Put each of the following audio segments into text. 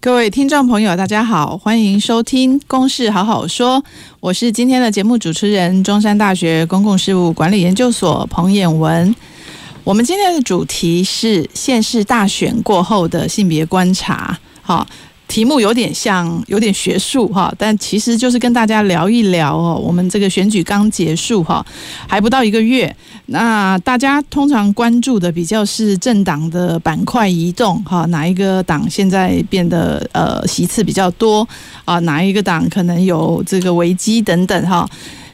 各位听众朋友，大家好，欢迎收听《公事好好说》，我是今天的节目主持人，中山大学公共事务管理研究所彭衍文。我们今天的主题是县市大选过后的性别观察，好。题目有点像，有点学术哈，但其实就是跟大家聊一聊哦。我们这个选举刚结束哈，还不到一个月，那大家通常关注的比较是政党的板块移动哈，哪一个党现在变得呃席次比较多啊？哪一个党可能有这个危机等等哈。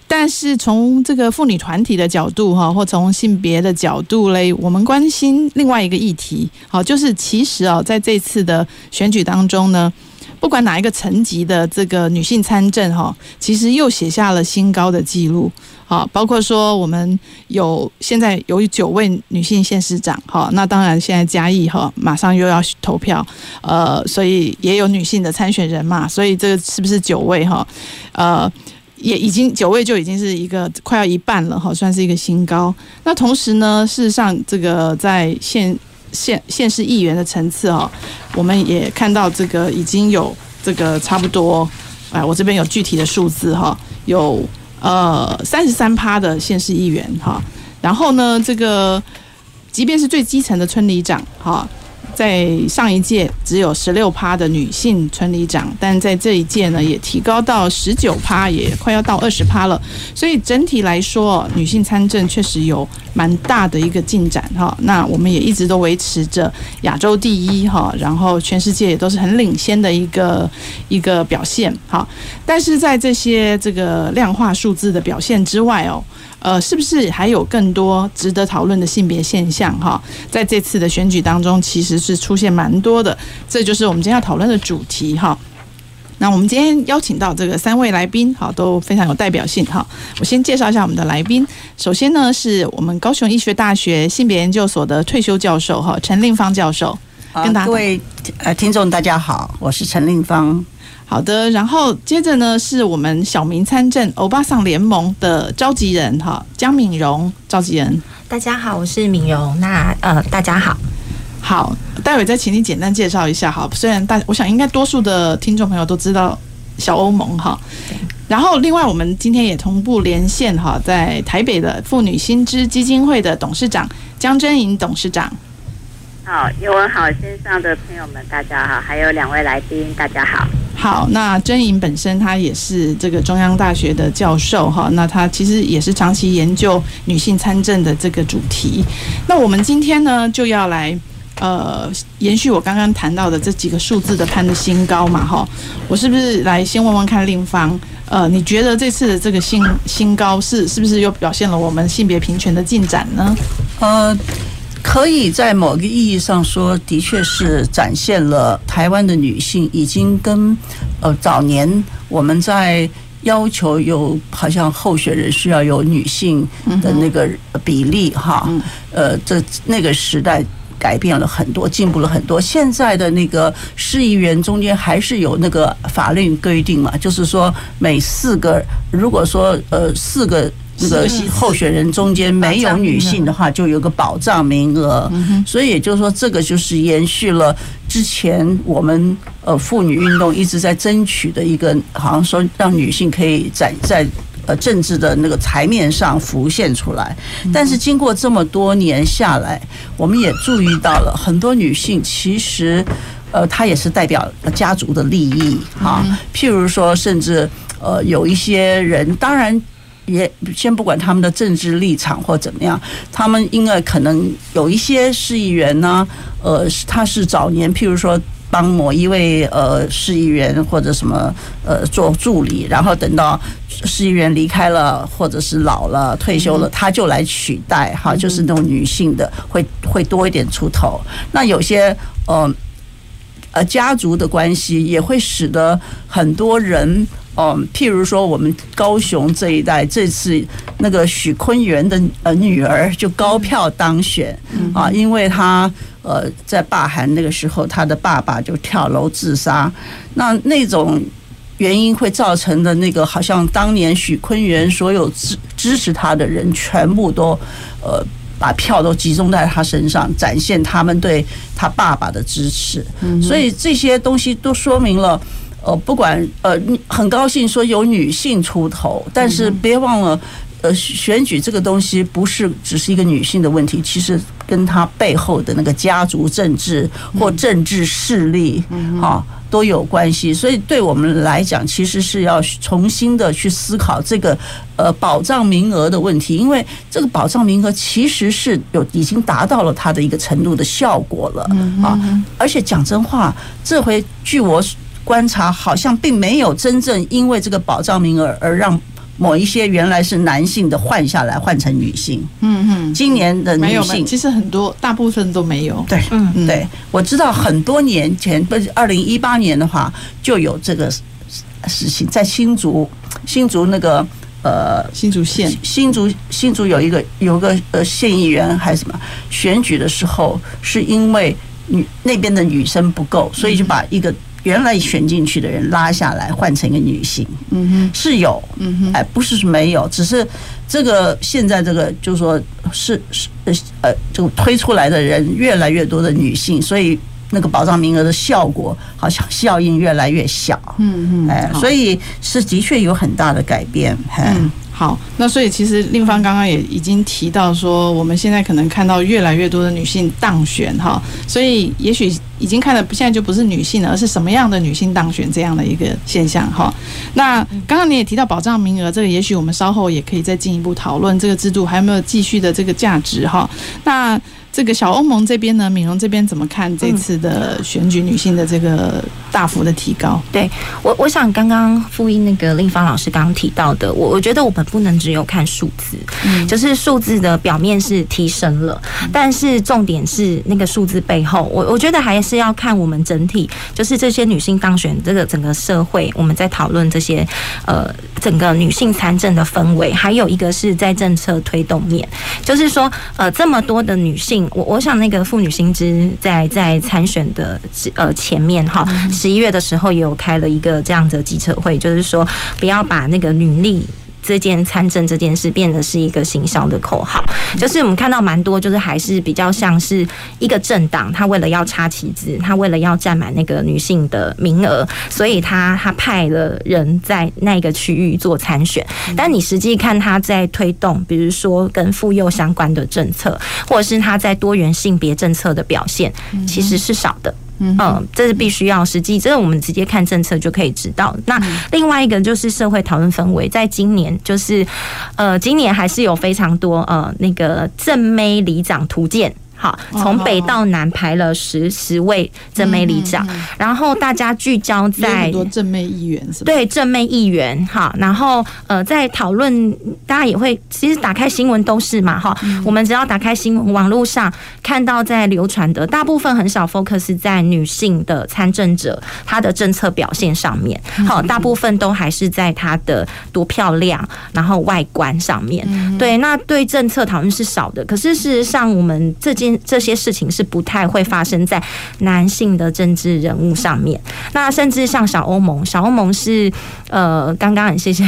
但是从这个妇女团体的角度哈，或从性别的角度嘞，我们关心另外一个议题，好，就是其实啊，在这次的选举当中呢，不管哪一个层级的这个女性参政哈，其实又写下了新高的记录，好，包括说我们有现在有九位女性县市长，好，那当然现在嘉义哈马上又要投票，呃，所以也有女性的参选人嘛，所以这个是不是九位哈？呃。也已经九位就已经是一个快要一半了哈，算是一个新高。那同时呢，事实上这个在县县县市议员的层次哈，我们也看到这个已经有这个差不多，哎，我这边有具体的数字哈，有呃三十三趴的县市议员哈，然后呢，这个即便是最基层的村里长哈。在上一届只有十六趴的女性村里长，但在这一届呢，也提高到十九趴，也快要到二十趴了。所以整体来说，女性参政确实有蛮大的一个进展哈。那我们也一直都维持着亚洲第一哈，然后全世界也都是很领先的一个一个表现哈。但是在这些这个量化数字的表现之外哦。呃，是不是还有更多值得讨论的性别现象？哈，在这次的选举当中，其实是出现蛮多的，这就是我们今天要讨论的主题哈。那我们今天邀请到这个三位来宾，哈，都非常有代表性哈。我先介绍一下我们的来宾，首先呢，是我们高雄医学大学性别研究所的退休教授哈，陈令芳教授。跟大各位呃听众大家好，我是陈令芳。好的，然后接着呢，是我们小明参政欧巴桑联盟的召集人哈，江敏荣召集人。大家好，我是敏荣。那呃，大家好，好，待会再请你简单介绍一下哈。虽然大，我想应该多数的听众朋友都知道小欧盟哈。然后另外，我们今天也同步连线哈，在台北的妇女新知基金会的董事长江真莹董事长。好，渰雯好，线上的朋友们大家好，还有两位来宾大家好。好，那祯莹本身她也是这个中央大学的教授哈，那她其实也是长期研究女性参政的这个主题。那我们今天呢就要来呃延续我刚刚谈到的这几个数字的攀的新高嘛哈，我是不是来先问问看令芳，呃，你觉得这次的这个新新高是是不是又表现了我们性别平权的进展呢？呃。可以在某个意义上说，的确是展现了台湾的女性已经跟呃早年我们在要求有好像候选人需要有女性的那个比例哈，呃，这那个时代改变了很多，进步了很多。现在的那个市议员中间还是有那个法律规定嘛，就是说每四个，如果说呃四个。那个候选人中间没有女性的话，就有个保障名额。所以也就是说，这个就是延续了之前我们呃妇女运动一直在争取的一个，好像说让女性可以在在呃政治的那个台面上浮现出来。但是经过这么多年下来，我们也注意到了很多女性其实呃她也是代表家族的利益啊。譬如说，甚至呃有一些人，当然。也先不管他们的政治立场或怎么样，他们因为可能有一些市议员呢，呃，他是早年譬如说帮某一位呃市议员或者什么呃做助理，然后等到市议员离开了或者是老了退休了，他就来取代哈，就是那种女性的会会多一点出头。那有些呃。呃家族的关系，也会使得很多人。嗯，譬如说，我们高雄这一代这次那个许坤元的呃女儿就高票当选啊，因为她呃在罢韩那个时候，她的爸爸就跳楼自杀，那那种原因会造成的那个，好像当年许坤元所有支支持他的人全部都呃把票都集中在他身上，展现他们对他爸爸的支持，所以这些东西都说明了。呃，不管呃，很高兴说有女性出头，但是别忘了，呃，选举这个东西不是只是一个女性的问题，其实跟她背后的那个家族政治或政治势力啊都有关系。所以对我们来讲，其实是要重新的去思考这个呃保障名额的问题，因为这个保障名额其实是有已经达到了它的一个程度的效果了啊。而且讲真话，这回据我。观察好像并没有真正因为这个保障名额而让某一些原来是男性的换下来换成女性。嗯嗯，今年的女性其实很多大部分都没有。对，嗯对，我知道很多年前不是二零一八年的话就有这个事情，在新竹新竹那个呃新竹县新竹新竹有一个有个呃县议员还是什么选举的时候是因为女那边的女生不够，所以就把一个。原来选进去的人拉下来换成一个女性，嗯哼，是有，嗯哼，哎，不是没有，只是这个现在这个就是说是是呃，就推出来的人越来越多的女性，所以那个保障名额的效果好像效应越来越小，嗯嗯，哎，所以是的确有很大的改变，嗯。好，那所以其实令芳刚刚也已经提到说，我们现在可能看到越来越多的女性当选哈，所以也许已经看的现在就不是女性了，而是什么样的女性当选这样的一个现象哈。那刚刚你也提到保障名额，这个也许我们稍后也可以再进一步讨论这个制度还有没有继续的这个价值哈。那。这个小欧盟这边呢，敏荣这边怎么看这次的选举女性的这个大幅的提高？嗯、对我，我想刚刚复议那个令芳老师刚刚提到的，我我觉得我们不能只有看数字，嗯，就是数字的表面是提升了，但是重点是那个数字背后，我我觉得还是要看我们整体，就是这些女性当选这个整个社会，我们在讨论这些呃整个女性参政的氛围，还有一个是在政策推动面，就是说呃这么多的女性。我我想那个妇女新知在在参选的呃前面哈，十一月的时候也有开了一个这样的记者会，就是说不要把那个女力。这件参政这件事变得是一个行销的口号，就是我们看到蛮多，就是还是比较像是一个政党，他为了要插旗子，他为了要占满那个女性的名额，所以他他派了人在那个区域做参选。但你实际看他在推动，比如说跟妇幼相关的政策，或者是他在多元性别政策的表现，其实是少的。嗯，这是必须要实际，这个我们直接看政策就可以知道。那另外一个就是社会讨论氛围，在今年就是呃，今年还是有非常多呃那个正妹里长图鉴。好，从北到南排了十十位正妹里长，然后大家聚焦在很多正妹议员是吧？对，正妹议员哈，然后呃，在讨论，大家也会其实打开新闻都是嘛哈，我们只要打开新闻，网络上看到在流传的大部分很少 focus 在女性的参政者她的政策表现上面，好，大部分都还是在她的多漂亮，然后外观上面，对，那对政策讨论是少的，可是事实上我们这件。这些事情是不太会发生在男性的政治人物上面。那甚至像小欧盟，小欧盟是呃，刚刚很谢谢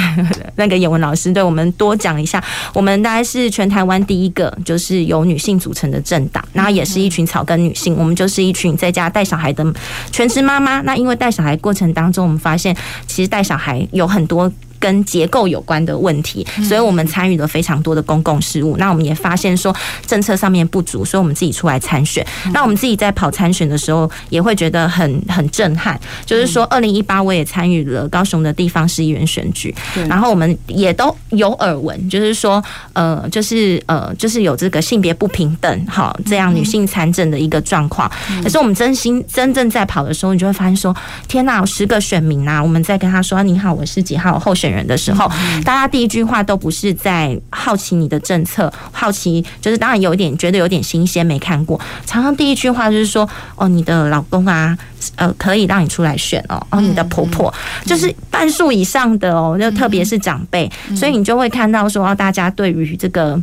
那个颜文老师对我们多讲一下。我们大概是全台湾第一个就是由女性组成的政党，然后也是一群草根女性。我们就是一群在家带小孩的全职妈妈。那因为带小孩过程当中，我们发现其实带小孩有很多。跟结构有关的问题，所以我们参与了非常多的公共事务。那我们也发现说政策上面不足，所以我们自己出来参选。那我们自己在跑参选的时候，也会觉得很很震撼。就是说，二零一八我也参与了高雄的地方市议员选举，然后我们也都有耳闻，就是说，呃，就是呃，就是有这个性别不平等，好，这样女性参政的一个状况。可是我们真心真正在跑的时候，你就会发现说，天哪，有十个选民呐，我们在跟他说，你好，我是几号候选。选人的时候，大家第一句话都不是在好奇你的政策，好奇就是当然有一点觉得有点新鲜没看过，常常第一句话就是说哦，你的老公啊，呃，可以让你出来选哦，哦，你的婆婆就是半数以上的哦，就特别是长辈，所以你就会看到说大家对于这个。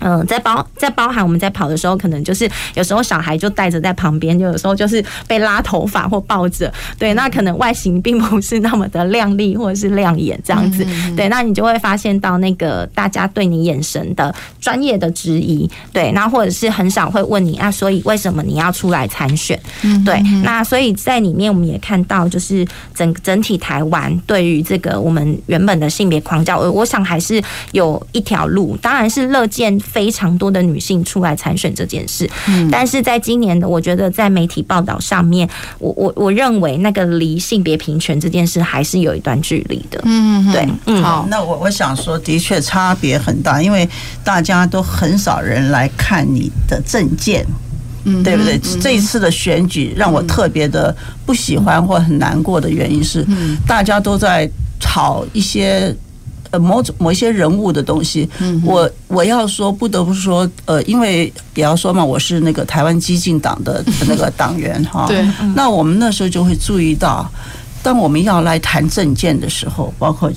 嗯，在包在包含我们在跑的时候，可能就是有时候小孩就带着在旁边，就有时候就是被拉头发或抱着，对，那可能外形并不是那么的亮丽或者是亮眼这样子，对，那你就会发现到那个大家对你眼神的专业的质疑，对，那或者是很少会问你啊，所以为什么你要出来参选？对，那所以在里面我们也看到，就是整整体台湾对于这个我们原本的性别框架，我我想还是有一条路，当然是乐见。非常多的女性出来参选这件事，嗯但是在今年的，我觉得在媒体报道上面，我我我认为那个离性别平权这件事还是有一段距离的。嗯，对，嗯，好，那我我想说，的确差别很大，因为大家都很少人来看你的证件，嗯，对不对？这一次的选举让我特别的不喜欢或很难过的原因是，大家都在炒一些。呃，某种某一些人物的东西，我我要说，不得不说，呃，因为也要说嘛，我是那个台湾激进党的 那个党员哈。对。那我们那时候就会注意到，当我们要来谈政见的时候，包括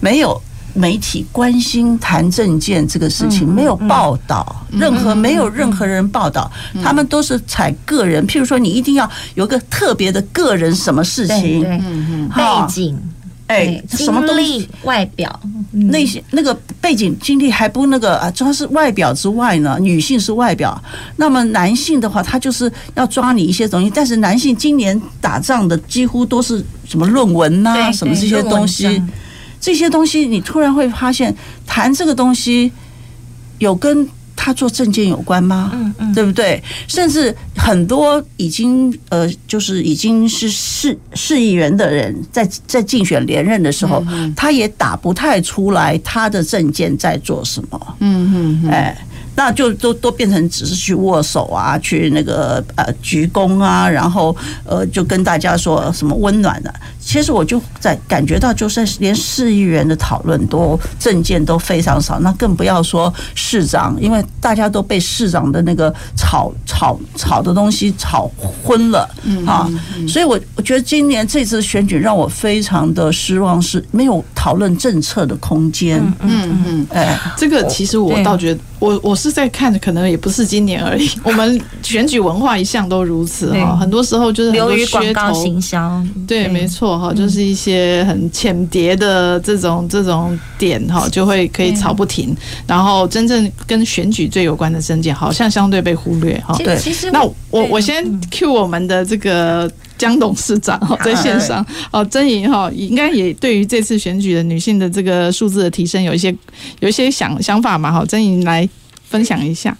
没有媒体关心谈政见这个事情，没有报道，任何没有任何人报道，他们都是采个人，譬如说，你一定要有个特别的个人什么事情，背景。哎，什么东西？外表那些那个背景经历还不那个啊？主要是外表之外呢，女性是外表。那么男性的话，他就是要抓你一些东西。但是男性今年打仗的几乎都是什么论文呐，什么这些东西，这些东西你突然会发现，谈这个东西有跟。他做证件有关吗？嗯嗯，对不对？甚至很多已经呃，就是已经是市市议员的人，在在竞选连任的时候，他也打不太出来他的证件在做什么。嗯嗯，哎。那就都都变成只是去握手啊，去那个呃鞠躬啊，然后呃就跟大家说什么温暖的。其实我就在感觉到，就是连市议员的讨论都政见都非常少，那更不要说市长，因为大家都被市长的那个炒炒炒的东西炒昏了啊。所以我我觉得今年这次选举让我非常的失望，是没有讨论政策的空间。嗯嗯，哎，这个其实我倒觉得。我我是在看，可能也不是今年而已。我们选举文化一向都如此哈，很多时候就是流于广告行销。对，没错哈，就是一些很浅碟的这种这种点哈，就会可以吵不停。然后真正跟选举最有关的证件，好像相对被忽略哈。对，其实那我我先 cue 我们的这个。江董事长哈，在线上哦，曾莹哈，应该也对于这次选举的女性的这个数字的提升有一些有一些想想法嘛？哈，曾莹来分享一下。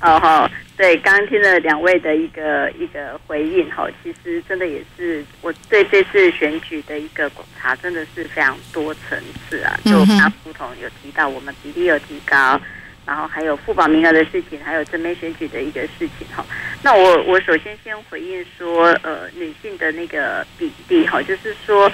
哦哈，对，刚刚听了两位的一个一个回应哈，其实真的也是我对这次选举的一个观察，真的是非常多层次啊。就刚不同有提到，我们比例有提高。然后还有副保名额的事情，还有正面选举的一个事情哈。那我我首先先回应说，呃，女性的那个比例哈，就是说，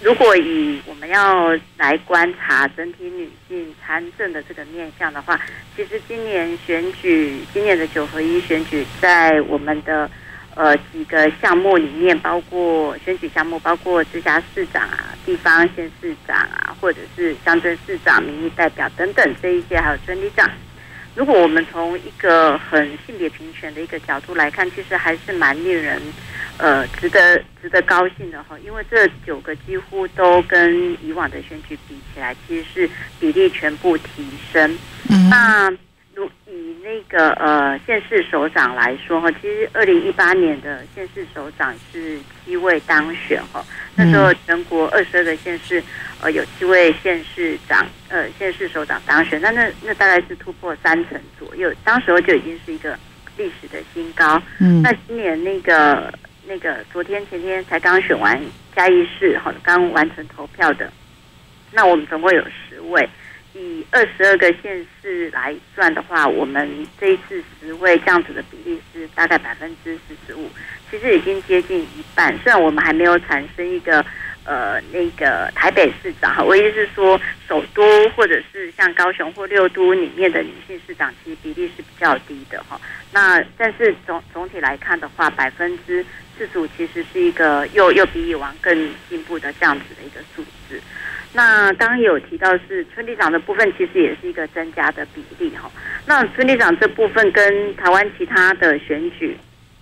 如果以我们要来观察整体女性参政的这个面向的话，其实今年选举，今年的九合一选举，在我们的。呃，几个项目里面，包括选举项目，包括直辖市长啊、地方县市长啊，或者是乡镇市长、民意代表等等这一些，还有村里长。如果我们从一个很性别平权的一个角度来看，其实还是蛮令人呃值得值得高兴的哈，因为这九个几乎都跟以往的选举比起来，其实是比例全部提升。嗯，那。那个呃县市首长来说哈，其实二零一八年的县市首长是七位当选哈，那时候全国二十二个县市呃有七位县市长呃县市首长当选，那那那大概是突破三成左右，当时候就已经是一个历史的新高。嗯，那今年那个那个昨天前天才刚选完嘉义市哈，刚完成投票的，那我们总共有十位。以二十二个县市来算的话，我们这一次十位这样子的比例是大概百分之四十五，其实已经接近一半。虽然我们还没有产生一个呃那个台北市长哈，我意思是说首都或者是像高雄或六都里面的女性市长，其实比例是比较低的哈。那但是总总体来看的话，百分之四十五其实是一个又又比以往更进步的这样子的一个数字。那刚刚有提到是村里长的部分，其实也是一个增加的比例哈。那村里长这部分跟台湾其他的选举。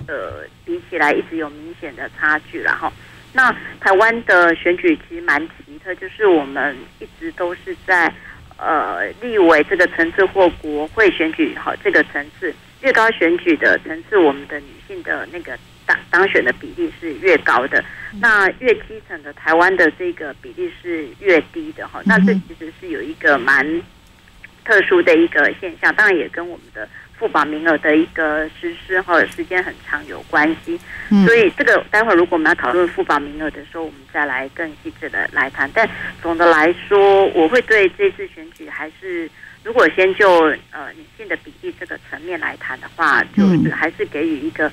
呃，比起来一直有明显的差距了哈。那台湾的选举其实蛮奇特，就是我们一直都是在呃立委这个层次或国会选举哈这个层次，越高选举的层次，我们的女性的那个当当选的比例是越高的。那越基层的台湾的这个比例是越低的哈。那这其实是有一个蛮特殊的一个现象，当然也跟我们的。妇保名额的一个实施或者时间很长有关系，所以这个待会儿如果我们要讨论妇保名额的时候，我们再来更细致的来谈。但总的来说，我会对这次选举还是，如果先就呃女性的比例这个层面来谈的话，就是还是给予一个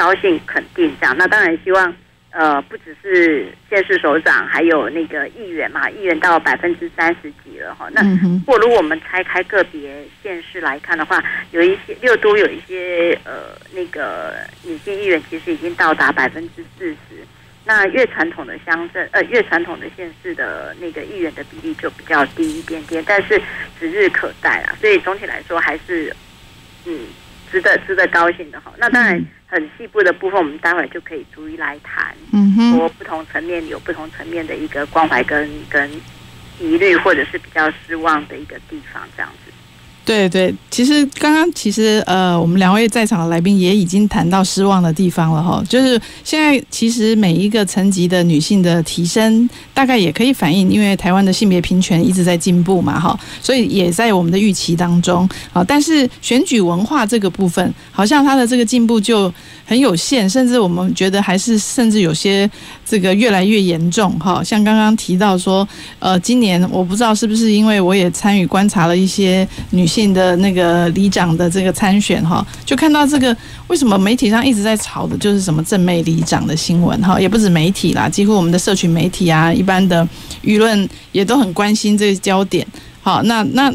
高兴肯定这样。那当然希望。呃，不只是县市首长，还有那个议员嘛，议员到百分之三十几了哈。那或如果我们拆开个别县市来看的话，有一些六都有一些呃那个女性议员，其实已经到达百分之四十。那越传统的乡镇，呃，越传统的县市的那个议员的比例就比较低一点点，但是指日可待啊。所以总体来说，还是嗯。值得值得高兴的哈，那当然很细部的部分，我们待会就可以逐一来谈。嗯哼，说不同层面有不同层面的一个关怀跟跟疑虑，或者是比较失望的一个地方，这样子。对对，其实刚刚其实呃，我们两位在场的来宾也已经谈到失望的地方了哈。就是现在其实每一个层级的女性的提升，大概也可以反映，因为台湾的性别平权一直在进步嘛哈，所以也在我们的预期当中啊。但是选举文化这个部分，好像它的这个进步就很有限，甚至我们觉得还是甚至有些这个越来越严重哈。像刚刚提到说，呃，今年我不知道是不是因为我也参与观察了一些女性。的那个里长的这个参选哈，就看到这个为什么媒体上一直在炒的，就是什么正妹里长的新闻哈，也不止媒体啦，几乎我们的社群媒体啊，一般的舆论也都很关心这个焦点。好，那那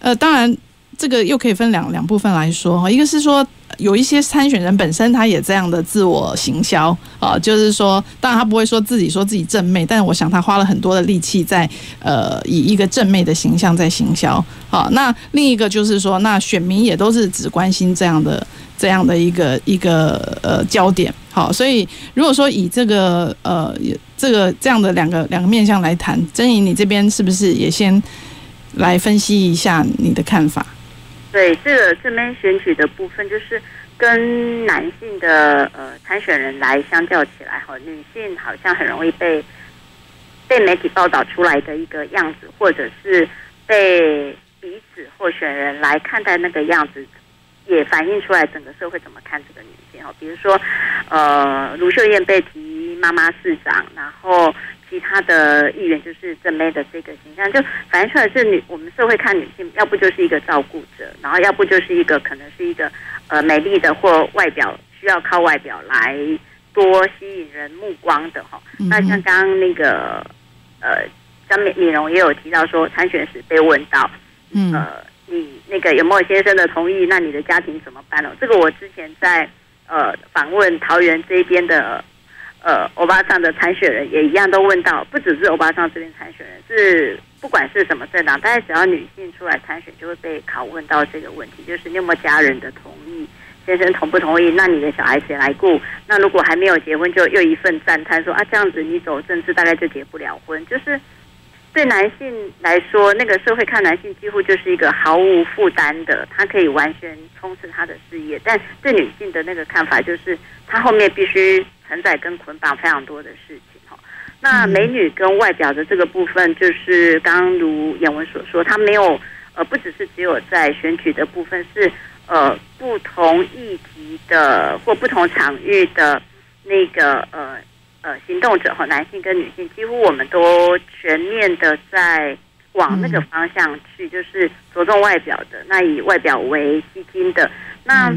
呃，当然这个又可以分两两部分来说哈，一个是说。有一些参选人本身他也这样的自我行销啊，就是说，当然他不会说自己说自己正妹，但是我想他花了很多的力气在呃以一个正妹的形象在行销。好，那另一个就是说，那选民也都是只关心这样的这样的一个一个呃焦点。好，所以如果说以这个呃这个这样的两个两个面向来谈，祯尹你这边是不是也先来分析一下你的看法？对这个这边选举的部分，就是跟男性的呃参选人来相较起来，哈，女性好像很容易被被媒体报道出来的一个样子，或者是被彼此候选人来看待那个样子，也反映出来整个社会怎么看这个女性哈。比如说，呃，卢秀燕被提妈妈市长，然后。其他的议员就是正妹的这个形象，就反映出来是女我们社会看女性，要不就是一个照顾者，然后要不就是一个可能是一个呃美丽的或外表需要靠外表来多吸引人目光的哈。嗯、那像刚刚那个呃张敏敏荣也有提到说，参选时被问到，嗯、呃你那个有没有先生的同意？那你的家庭怎么办呢？这个我之前在呃访问桃园这边的。呃，欧巴桑的参选人也一样都问到，不只是欧巴桑这边参选人，是不管是什么政党，但是只要女性出来参选，就会被拷问到这个问题，就是你有没家人的同意，先生同不同意？那你的小孩谁来顾？那如果还没有结婚，就又一份赞叹说啊，这样子你走政治大概就结不了婚，就是。对男性来说，那个社会看男性几乎就是一个毫无负担的，他可以完全冲刺他的事业。但对女性的那个看法，就是他后面必须承载跟捆绑非常多的事情。哈，那美女跟外表的这个部分，就是刚刚如演文所说，他没有呃，不只是只有在选举的部分，是呃不同议题的或不同场域的那个呃。呃，行动者和男性跟女性，几乎我们都全面的在往那个方向去，就是着重外表的，那以外表为基金的。那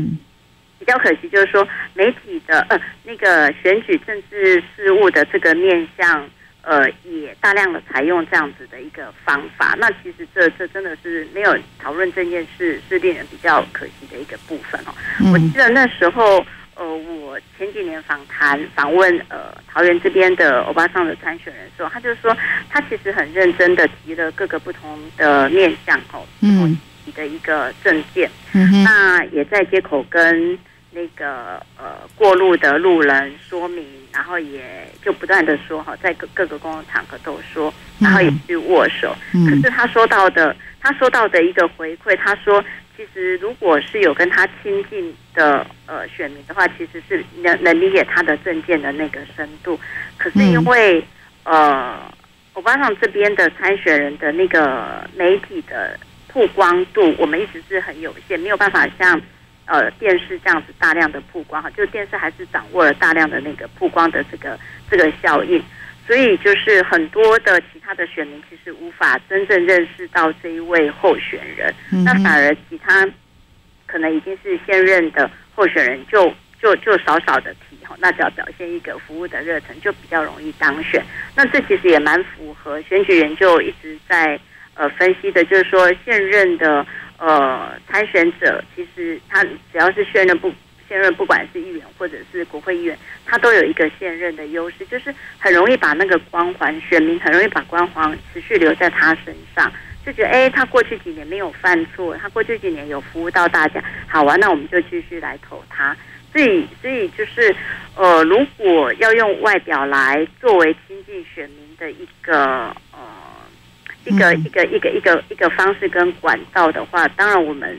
比较可惜就是说，媒体的呃那个选举政治事务的这个面向，呃，也大量的采用这样子的一个方法，那其实这这真的是没有讨论这件事，是令人比较可惜的一个部分哦。嗯、我记得那时候，呃，我前几年访谈访问呃桃园这边的欧巴桑的参选人的时候，他就说他其实很认真的提了各个不同的面向哦，嗯，提的一个证件，嗯哼，那也在街口跟。那个呃，过路的路人说明，然后也就不断的说哈，在各各个公共场合都说，然后也去握手。嗯、可是他说到的，他说到的一个回馈，他说，其实如果是有跟他亲近的呃选民的话，其实是能能理解他的政见的那个深度。可是因为、嗯、呃，欧巴桑这边的参选人的那个媒体的曝光度，我们一直是很有限，没有办法像。呃，电视这样子大量的曝光哈，就电视还是掌握了大量的那个曝光的这个这个效应，所以就是很多的其他的选民其实无法真正认识到这一位候选人，嗯、那反而其他可能已经是现任的候选人就就就少少的提哈，那只要表现一个服务的热忱，就比较容易当选。那这其实也蛮符合选举研究一直在呃分析的，就是说现任的。呃，参选者其实他只要是现任不现任，不管是议员或者是国会议员，他都有一个现任的优势，就是很容易把那个光环，选民很容易把光环持续留在他身上，就觉得哎，他过去几年没有犯错，他过去几年有服务到大家，好啊，那我们就继续来投他。所以，所以就是呃，如果要用外表来作为亲近选民的一个。一个一个一个一个一个方式跟管道的话，当然我们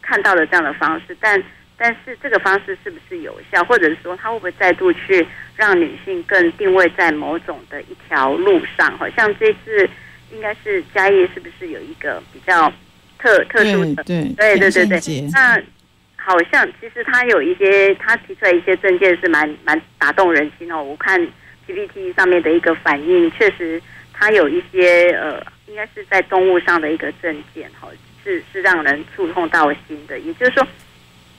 看到了这样的方式，但但是这个方式是不是有效，或者是说它会不会再度去让女性更定位在某种的一条路上？好像这次应该是嘉义是不是有一个比较特特殊的？对对对对对。那好像其实他有一些他提出来一些证件是蛮蛮打动人心哦。我看 PPT 上面的一个反应，确实他有一些呃。应该是在动物上的一个证件，哈，是是让人触痛到心的。也就是说，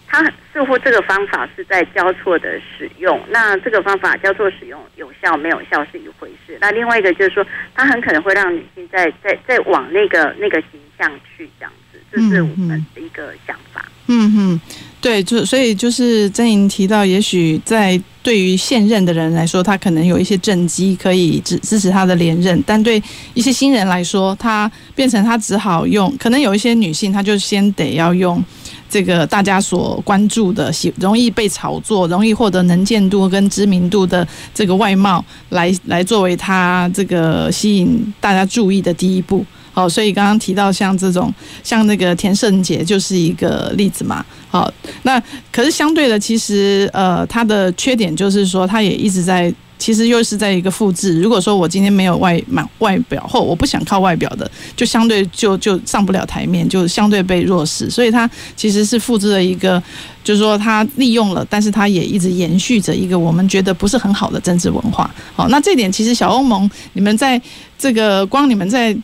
他似乎这个方法是在交错的使用。那这个方法交错使用有效没有效是一回事。那另外一个就是说，它很可能会让女性在在在往那个那个形象去这样子，这是我们的一个想法。嗯哼，对，就所以就是曾莹提到，也许在。对于现任的人来说，他可能有一些政绩可以支支持他的连任，但对一些新人来说，他变成他只好用，可能有一些女性，她就先得要用这个大家所关注的、喜容易被炒作、容易获得能见度跟知名度的这个外貌，来来作为他这个吸引大家注意的第一步。哦，所以刚刚提到像这种，像那个田胜杰就是一个例子嘛。好，那可是相对的，其实呃，他的缺点就是说，他也一直在，其实又是在一个复制。如果说我今天没有外满外表，或我不想靠外表的，就相对就就上不了台面，就相对被弱势。所以他其实是复制了一个，就是说他利用了，但是他也一直延续着一个我们觉得不是很好的政治文化。好，那这点其实小欧盟，你们在这个光你们在。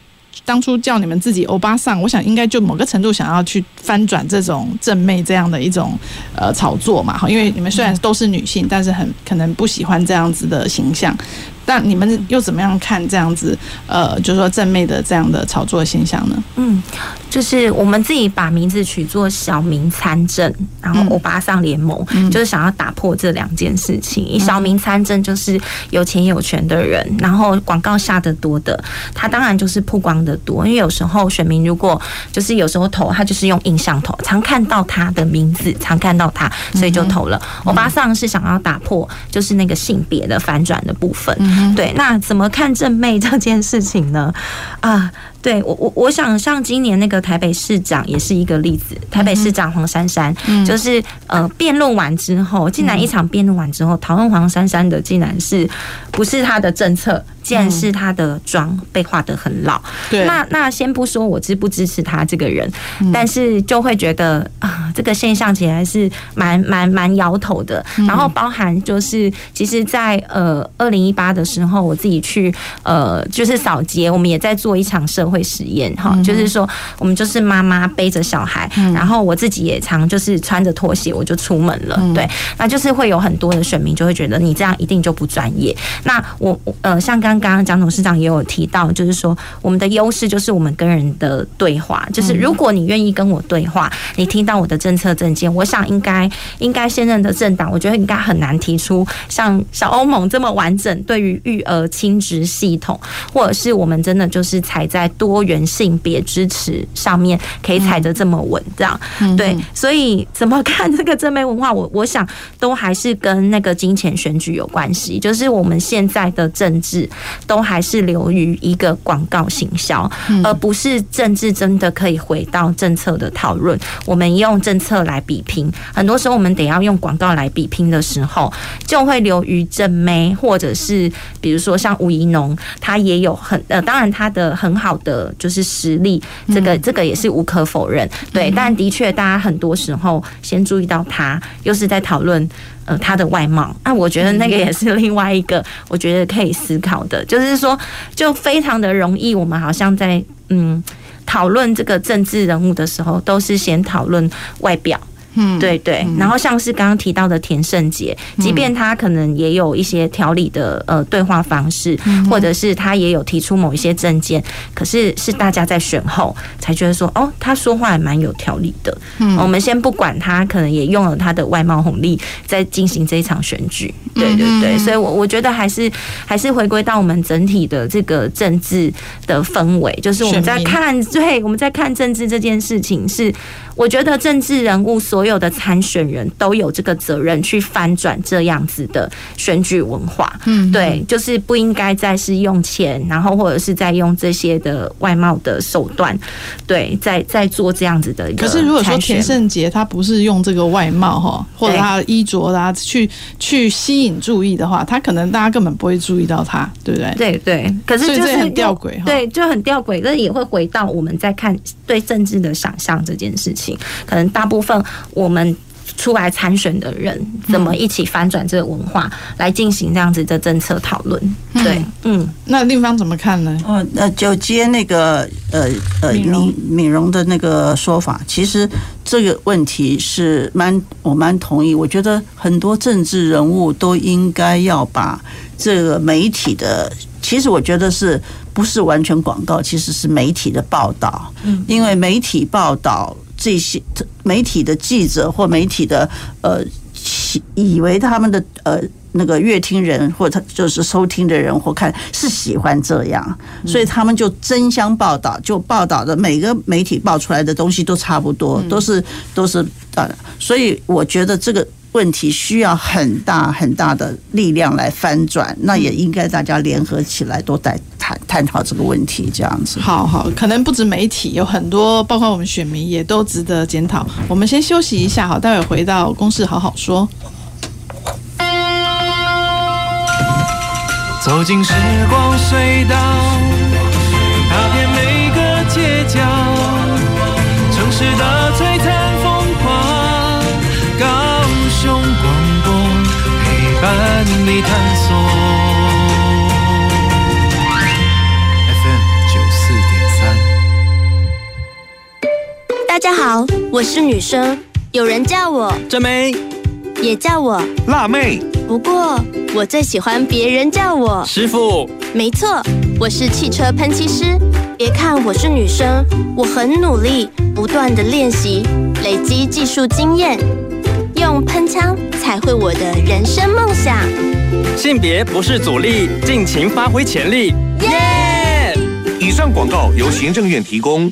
当初叫你们自己欧巴桑，我想应该就某个程度想要去翻转这种正妹这样的一种呃炒作嘛，哈，因为你们虽然都是女性，但是很可能不喜欢这样子的形象。但你们又怎么样看这样子？呃，就是说正妹的这样的炒作现象呢？嗯，就是我们自己把名字取作“小民参政”，然后欧巴桑联盟，嗯、就是想要打破这两件事情。嗯、小民参政就是有钱有权的人，然后广告下得多的，他当然就是曝光的多。因为有时候选民如果就是有时候投，他就是用印象投，常看到他的名字，常看到他，所以就投了。欧、嗯、巴桑是想要打破就是那个性别的反转的部分。嗯对，那怎么看正妹这件事情呢？啊。对我我我想像今年那个台北市长也是一个例子，台北市长黄珊珊，嗯、就是呃辩论完之后，竟然一场辩论完之后，讨论黄珊珊的竟然是不是他的政策，竟然是他的妆被画得很老。对，那那先不说我支不支持他这个人，但是就会觉得啊，这个现象起来是蛮蛮蛮摇头的。然后包含就是，其实在呃二零一八的时候，我自己去呃就是扫街，我们也在做一场社会。会实验哈，就是说我们就是妈妈背着小孩，然后我自己也常就是穿着拖鞋我就出门了，对，那就是会有很多的选民就会觉得你这样一定就不专业。那我呃，像刚刚蒋董事长也有提到，就是说我们的优势就是我们跟人的对话，就是如果你愿意跟我对话，你听到我的政策政见，我想应该应该现任的政党，我觉得应该很难提出像小欧盟这么完整对于育儿亲职系统，或者是我们真的就是踩在多元性别支持上面可以踩得这么稳，这样。对，所以怎么看这个正妹文化，我我想都还是跟那个金钱选举有关系，就是我们现在的政治都还是流于一个广告行销，而不是政治真的可以回到政策的讨论。我们用政策来比拼，很多时候我们得要用广告来比拼的时候，就会流于正妹，或者是比如说像吴怡农，他也有很呃，当然他的很好的就是实力，这个这个也是无可否认，对。但的确，大家很多时候先注意到他，又是在讨论呃他的外貌，那我觉得那个也是另外一个我觉得可以思考的，就是说就非常的容易，我们好像在嗯。讨论这个政治人物的时候，都是先讨论外表。嗯，对对，然后像是刚刚提到的田胜杰，即便他可能也有一些条理的呃对话方式，或者是他也有提出某一些证件，可是是大家在选后才觉得说，哦，他说话也蛮有条理的。嗯，我们先不管他，可能也用了他的外貌红利在进行这一场选举。对对对，所以我我觉得还是还是回归到我们整体的这个政治的氛围，就是我们在看，对，我们在看政治这件事情是。我觉得政治人物所有的参选人都有这个责任去翻转这样子的选举文化，嗯，对，就是不应该再是用钱，然后或者是在用这些的外貌的手段，对，在在做这样子的一个。可是如果说田胜杰他不是用这个外貌哈，或者他衣着啦去去吸引注意的话，他可能大家根本不会注意到他，对不对？对对。可是就是很吊诡，对，就很吊诡，但也会回到我们在看对政治的想象这件事情。可能大部分我们出来参选的人，怎么一起翻转这个文化，来进行这样子的政策讨论？对，嗯，那另方怎么看呢？哦，那就接那个呃呃敏敏荣的那个说法，其实这个问题是蛮我蛮同意。我觉得很多政治人物都应该要把这个媒体的，其实我觉得是不是完全广告，其实是媒体的报道，嗯，因为媒体报道。这些媒体的记者或媒体的呃，以为他们的呃那个阅听人或者他就是收听的人或看是喜欢这样，所以他们就争相报道，就报道的每个媒体报出来的东西都差不多，都是都是呃，所以我觉得这个。问题需要很大很大的力量来翻转，那也应该大家联合起来，都在探探讨这个问题，这样子。好好，可能不止媒体，有很多，包括我们选民，也都值得检讨。我们先休息一下，好，待会回到公事好好说。走进时光隧道，踏遍每个街角，城市的璀璨。伴你探索。FM 九四点三。大家好，我是女生，有人叫我真妹，也叫我辣妹。不过我最喜欢别人叫我师傅。没错，我是汽车喷漆师。别看我是女生，我很努力，不断的练习，累积技术经验。用喷枪彩绘我的人生梦想。性别不是阻力，尽情发挥潜力。耶！以上广告由行政院提供。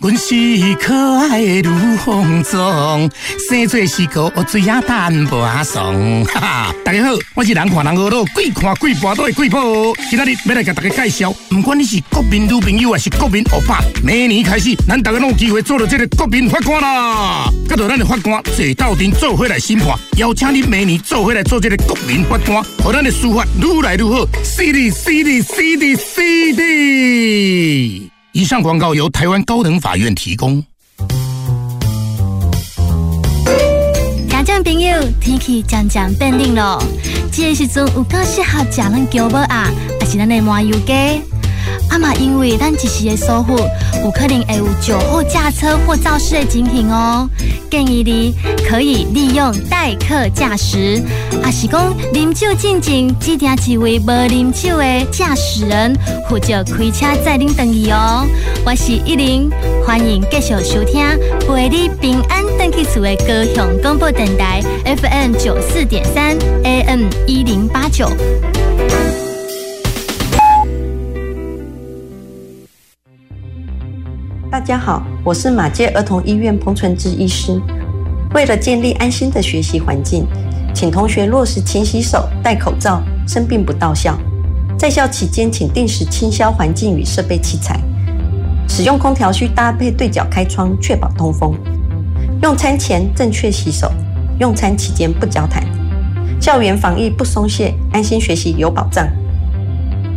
阮是可爱的卢凤忠，生做是个水鸭蛋无爽。哈哈，大家好，我是人看人恶老，鬼看鬼跋倒的鬼婆。今仔日要来给大家介绍，不管你是国民女朋友还是国民欧巴，明年开始，咱大家拢有机会做到这个国民法官啦。跟着咱的法官坐斗阵做伙来审判，邀请你明年做伙来做这个国民法官，让咱的司法愈来愈好。CD CD CD CD。以上广告由台湾高等法院提供。家长朋友，天气渐渐变冷了，这个时阵有够适合食咱姜母鸭，还是咱的麻油鸡？啊嘛因为咱一时的疏忽，有可能会有酒后驾车或肇事的情形哦。建议你可以利用代客驾驶，啊是讲饮酒进前指定一位无饮酒的驾驶人，负责开车载恁登去哦。我是依琳，欢迎继续收听陪你平安登去厝的高雄广播电台 FM 九四点三 AM 一零八九。大家好，我是马街儿童医院彭纯志医师。为了建立安心的学习环境，请同学落实勤洗手、戴口罩，生病不到校。在校期间，请定时清消环境与设备器材。使用空调需搭配对角开窗，确保通风。用餐前正确洗手，用餐期间不交谈。校园防疫不松懈，安心学习有保障。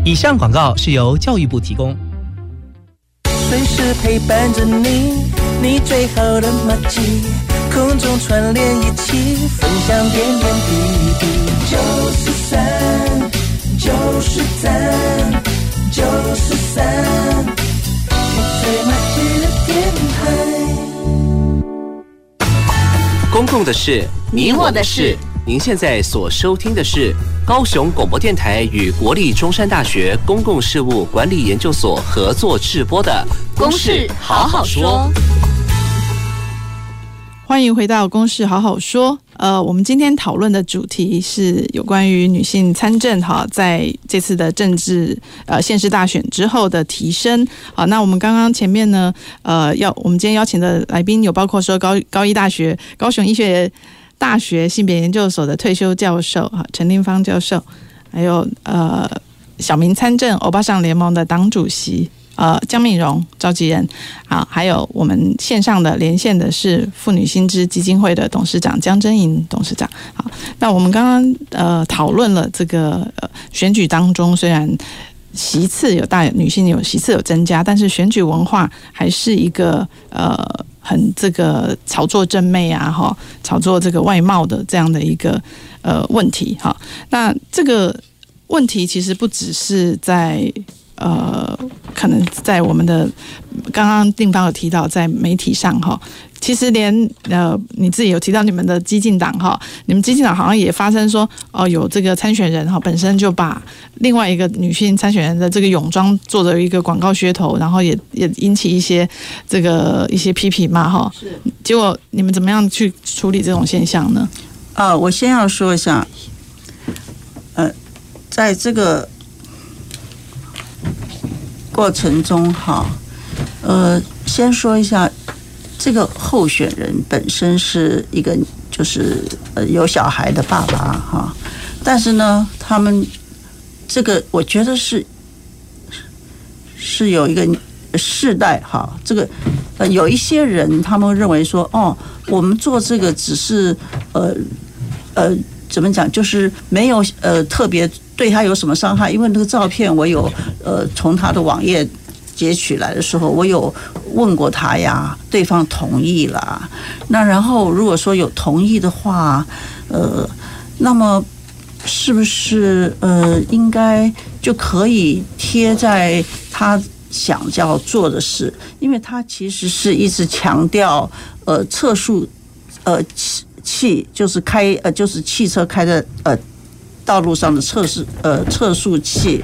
以上广告是由教育部提供。随时陪伴着你，你最好的马吉，空中串联一起，分享点点滴滴。九十三，九十三，九十三，你最麻吉的电台。公共的事，你我的事。您现在所收听的是高雄广播电台与国立中山大学公共事务管理研究所合作制播的《公事好好说》。欢迎回到《公事好好说》。呃，我们今天讨论的主题是有关于女性参政哈，在这次的政治呃县市大选之后的提升。好，那我们刚刚前面呢，呃，要我们今天邀请的来宾有包括说高高一大学、高雄医学。大学性别研究所的退休教授哈，陈林芳教授，还有呃小明参政欧巴桑联盟的党主席呃江敏荣召集人啊，还有我们线上的连线的是妇女新知基金会的董事长江祯莹董事长。好，那我们刚刚呃讨论了这个呃选举当中，虽然席次有大女性有席次有增加，但是选举文化还是一个呃。很这个炒作正妹啊，哈，炒作这个外貌的这样的一个呃问题，哈。那这个问题其实不只是在呃，可能在我们的刚刚定方有提到，在媒体上哈。其实连呃你自己有提到你们的激进党哈，你们激进党好像也发生说哦，有这个参选人哈，本身就把另外一个女性参选人的这个泳装做的一个广告噱头，然后也也引起一些这个一些批评嘛哈。是。结果你们怎么样去处理这种现象呢？呃，我先要说一下，呃，在这个过程中哈，呃，先说一下。这个候选人本身是一个就是呃有小孩的爸爸哈，但是呢，他们这个我觉得是是有一个世代哈，这个呃有一些人他们认为说哦，我们做这个只是呃呃怎么讲，就是没有呃特别对他有什么伤害，因为那个照片我有呃从他的网页。截取来的时候，我有问过他呀，对方同意了。那然后如果说有同意的话，呃，那么是不是呃应该就可以贴在他想要做的事？因为他其实是一直强调呃测速呃汽汽就是开呃就是汽车开的呃道路上的测试呃测速器。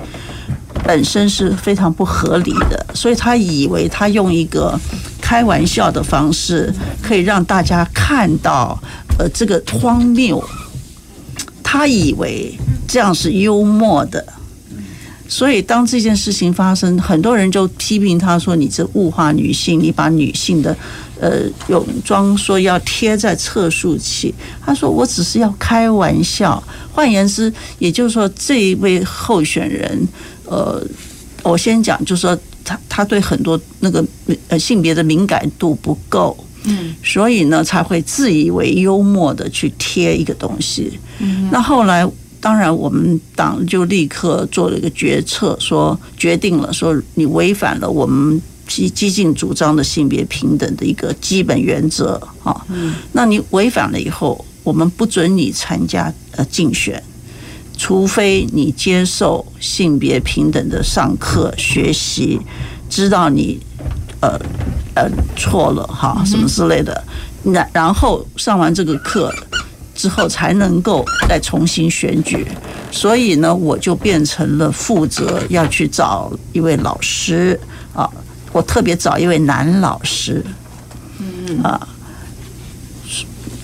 本身是非常不合理的，所以他以为他用一个开玩笑的方式可以让大家看到，呃，这个荒谬。他以为这样是幽默的，所以当这件事情发生，很多人就批评他说：“你这物化女性，你把女性的呃泳装说要贴在测速器。”他说：“我只是要开玩笑。”换言之，也就是说，这一位候选人。呃，我先讲，就是说他他对很多那个呃性别的敏感度不够，嗯，所以呢才会自以为幽默的去贴一个东西。嗯，那后来当然我们党就立刻做了一个决策，说决定了说你违反了我们激激进主张的性别平等的一个基本原则啊。嗯，那你违反了以后，我们不准你参加呃竞选。除非你接受性别平等的上课学习，知道你呃呃错了哈什么之类的，然然后上完这个课之后才能够再重新选举。所以呢，我就变成了负责要去找一位老师啊，我特别找一位男老师，嗯啊，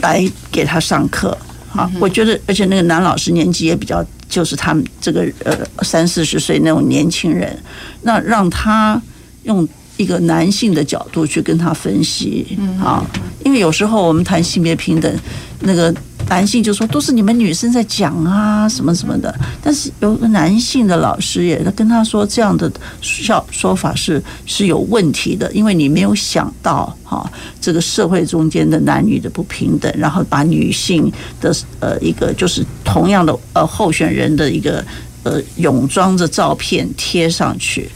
来给他上课。啊，我觉得，而且那个男老师年纪也比较，就是他们这个呃三四十岁那种年轻人，那让他用一个男性的角度去跟他分析啊，因为有时候我们谈性别平等，那个。男性就说都是你们女生在讲啊，什么什么的。但是有个男性的老师也跟他说，这样的说说法是是有问题的，因为你没有想到哈，这个社会中间的男女的不平等，然后把女性的呃一个就是同样的呃候选人的一个呃泳装的照片贴上去，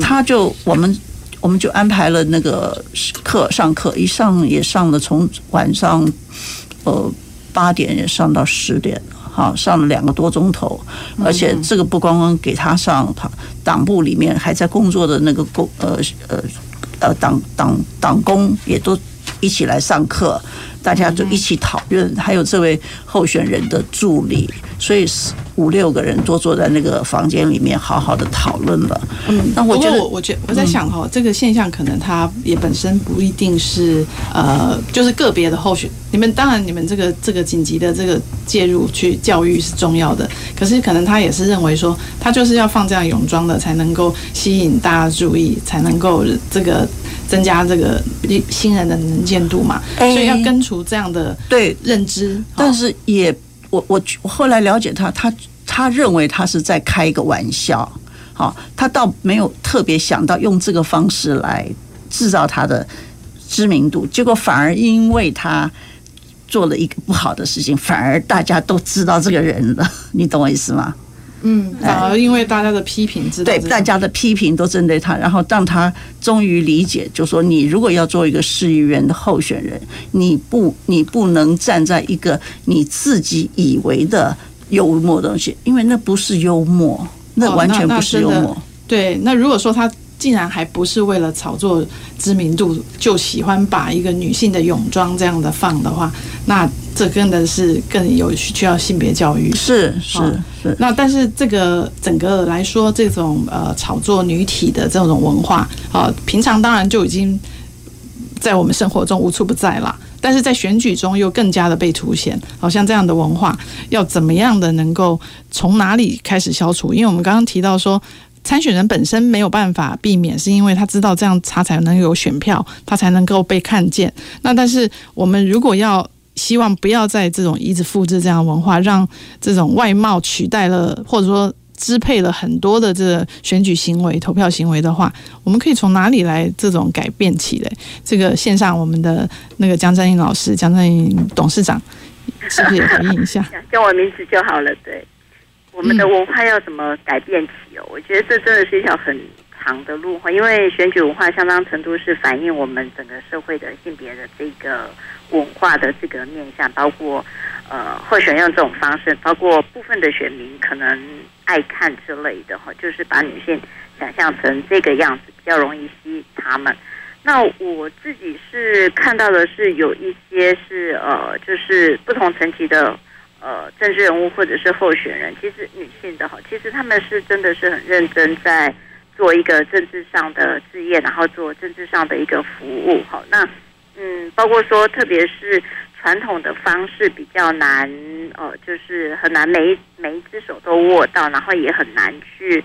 他就我们我们就安排了那个课上课，一上也上了从晚上呃。八点也上到十点，好，上了两个多钟头，而且这个不光光给他上，他党部里面还在工作的那个工呃呃呃党党党工也都一起来上课，大家就一起讨论，还有这位候选人的助理，所以五六个人都坐在那个房间里面，好好的讨论了。嗯，那我觉得，我我觉得我在想哈，这个现象可能它也本身不一定是呃，就是个别的候选。你们当然，你们这个这个紧急的这个介入去教育是重要的，可是可能他也是认为说，他就是要放这样泳装的，才能够吸引大家注意，才能够这个增加这个新人的能见度嘛。所以要根除这样的对认知，但是也。我我我后来了解他，他他认为他是在开一个玩笑，好，他倒没有特别想到用这个方式来制造他的知名度，结果反而因为他做了一个不好的事情，反而大家都知道这个人了，你懂我意思吗？嗯，反而因为大家的批评，知道对大家的批评都针对他，然后让他终于理解，就说你如果要做一个市议员的候选人，你不你不能站在一个你自己以为的幽默东西，因为那不是幽默，那完全不是幽默。哦、对，那如果说他。竟然还不是为了炒作知名度，就喜欢把一个女性的泳装这样的放的话，那这真的是更有需要性别教育。是是是。那但是这个整个来说，这种呃炒作女体的这种文化，啊，平常当然就已经在我们生活中无处不在了，但是在选举中又更加的被凸显。好像这样的文化要怎么样的能够从哪里开始消除？因为我们刚刚提到说。参选人本身没有办法避免，是因为他知道这样他才能有选票，他才能够被看见。那但是我们如果要希望不要在这种一直复制这样的文化，让这种外貌取代了或者说支配了很多的这个选举行为、投票行为的话，我们可以从哪里来这种改变起来？这个线上我们的那个江振英老师、江振英董事长是不是也回应一下？叫我名字就好了，对。我们的文化要怎么改变起我觉得这真的是一条很长的路哈，因为选举文化相当程度是反映我们整个社会的性别的这个文化的这个面向，包括呃候选用这种方式，包括部分的选民可能爱看之类的哈，就是把女性想象成这个样子，比较容易吸引他们。那我自己是看到的是有一些是呃，就是不同层级的。呃，政治人物或者是候选人，其实女性的哈，其实他们是真的是很认真在做一个政治上的事业，然后做政治上的一个服务。好，那嗯，包括说，特别是传统的方式比较难，呃，就是很难每一每一只手都握到，然后也很难去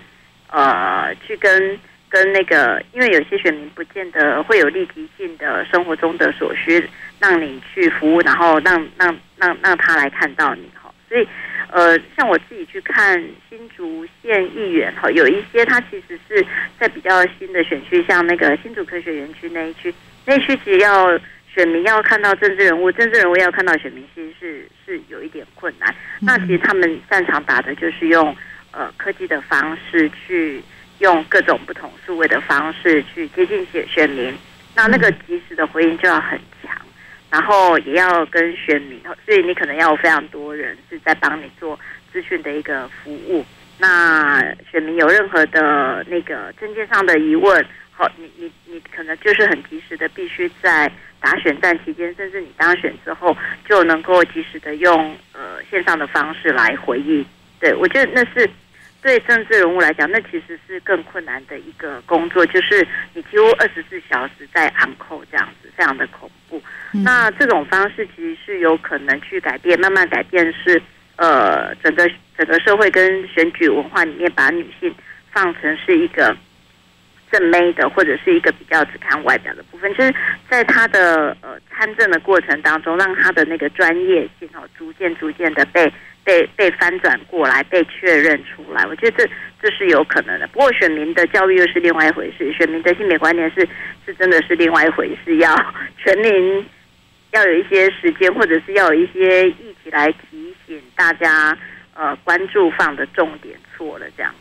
呃去跟跟那个，因为有些选民不见得会有立即性的生活中的所需。让你去服务，然后让让让让他来看到你哈，所以呃，像我自己去看新竹县议员哈，有一些他其实是在比较新的选区，像那个新竹科学园区那一区，那一区其实要选民要看到政治人物，政治人物要看到选民，其实是是有一点困难。那其实他们擅长打的就是用呃科技的方式去用各种不同数位的方式去接近选选民，那那个及时的回应就要很强。然后也要跟选民，所以你可能要有非常多人是在帮你做资讯的一个服务。那选民有任何的那个证件上的疑问，好，你你你可能就是很及时的，必须在打选战期间，甚至你当选之后，就能够及时的用呃线上的方式来回应。对，我觉得那是对政治人物来讲，那其实是更困难的一个工作，就是你几乎二十四小时在 on call 这样子，非常的恐怖。嗯、那这种方式其实是有可能去改变，慢慢改变是呃整个。整个社会跟选举文化里面，把女性放成是一个正妹的，或者是一个比较只看外表的部分，就是在她的呃参政的过程当中，让她的那个专业性哦，逐渐逐渐的被被被翻转过来，被确认出来。我觉得这这是有可能的。不过选民的教育又是另外一回事，选民的性别观念是是真的是另外一回事，要全民要有一些时间，或者是要有一些议题来提醒大家。呃，关注放的重点错了，这样。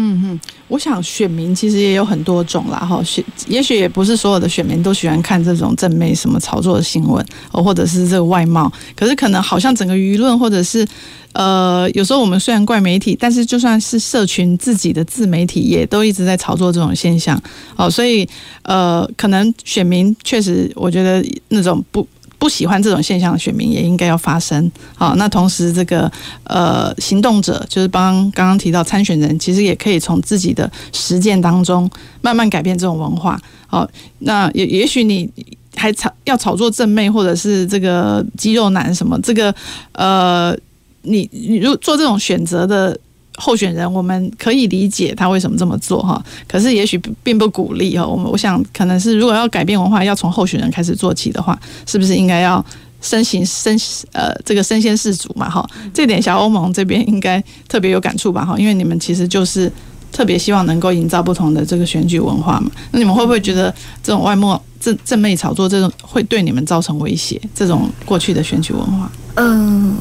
嗯嗯，我想选民其实也有很多种啦，哈，选也许也不是所有的选民都喜欢看这种正妹什么炒作的新闻，哦，或者是这个外貌。可是可能好像整个舆论，或者是呃，有时候我们虽然怪媒体，但是就算是社群自己的自媒体，也都一直在炒作这种现象。哦，所以呃，可能选民确实，我觉得那种不。不喜欢这种现象的选民也应该要发声。好，那同时这个呃行动者，就是帮刚刚提到参选人，其实也可以从自己的实践当中慢慢改变这种文化。好，那也也许你还炒要炒作正妹，或者是这个肌肉男什么，这个呃，你你如做这种选择的。候选人，我们可以理解他为什么这么做哈，可是也许并不鼓励哈。我们我想可能是如果要改变文化，要从候选人开始做起的话，是不是应该要身行身呃这个身先士卒嘛哈？这点小欧盟这边应该特别有感触吧哈，因为你们其实就是特别希望能够营造不同的这个选举文化嘛。那你们会不会觉得这种外貌正正妹炒作这种会对你们造成威胁？这种过去的选举文化，嗯。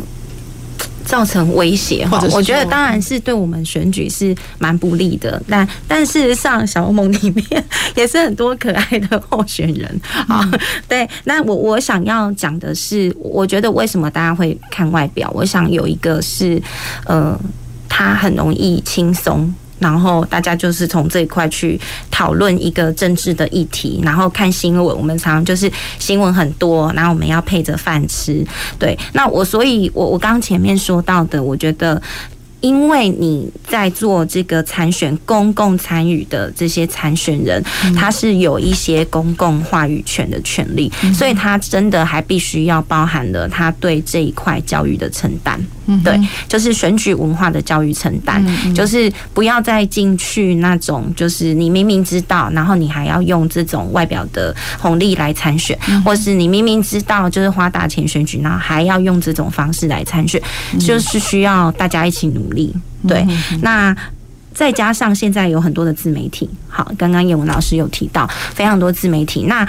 造成威胁哈，我觉得当然是对我们选举是蛮不利的。但但事实上，小欧盟里面也是很多可爱的候选人啊。对，那我我想要讲的是，我觉得为什么大家会看外表？我想有一个是，呃，他很容易轻松。然后大家就是从这一块去讨论一个政治的议题，然后看新闻。我们常常就是新闻很多，然后我们要配着饭吃。对，那我所以，我我刚刚前面说到的，我觉得。因为你在做这个参选公共参与的这些参选人，他是有一些公共话语权的权利，所以他真的还必须要包含了他对这一块教育的承担，对，就是选举文化的教育承担，就是不要再进去那种，就是你明明知道，然后你还要用这种外表的红利来参选，或是你明明知道就是花大钱选举，然后还要用这种方式来参选，就是需要大家一起努力。对，那。再加上现在有很多的自媒体，好，刚刚叶文老师有提到非常多自媒体。那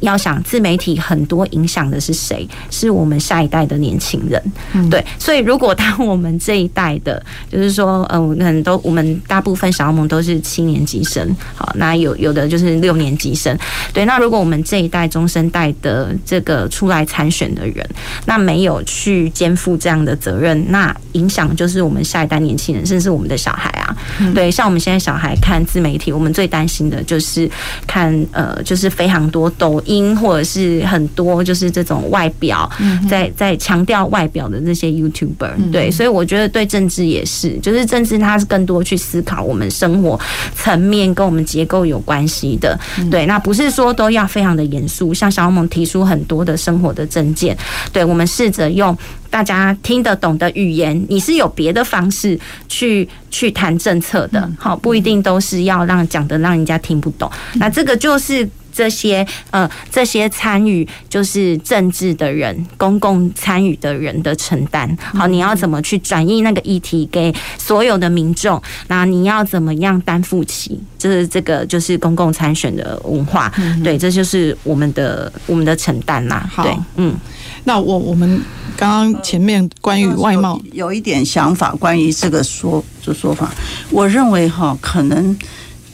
要想自媒体很多影响的是谁？是我们下一代的年轻人，嗯、对。所以如果当我们这一代的，就是说，嗯，很多我们大部分小欧盟都是七年级生，好，那有有的就是六年级生，对。那如果我们这一代中生代的这个出来参选的人，那没有去肩负这样的责任，那影响就是我们下一代年轻人，甚至是我们的小孩啊。对，像我们现在小孩看自媒体，我们最担心的就是看呃，就是非常多抖音或者是很多就是这种外表，在在强调外表的这些 YouTuber。对，所以我觉得对政治也是，就是政治它是更多去思考我们生活层面跟我们结构有关系的。对，那不是说都要非常的严肃，像小欧盟提出很多的生活的政见，对，我们试着用。大家听得懂的语言，你是有别的方式去去谈政策的，好，不一定都是要让讲的让人家听不懂。那这个就是这些呃这些参与就是政治的人，公共参与的人的承担。好，你要怎么去转移那个议题给所有的民众？那你要怎么样担负起？就是这个就是公共参选的文化，对，这就是我们的我们的承担啦。对，嗯。那我我们刚刚前面关于外貌有一点想法，关于这个说这说法，我认为哈，可能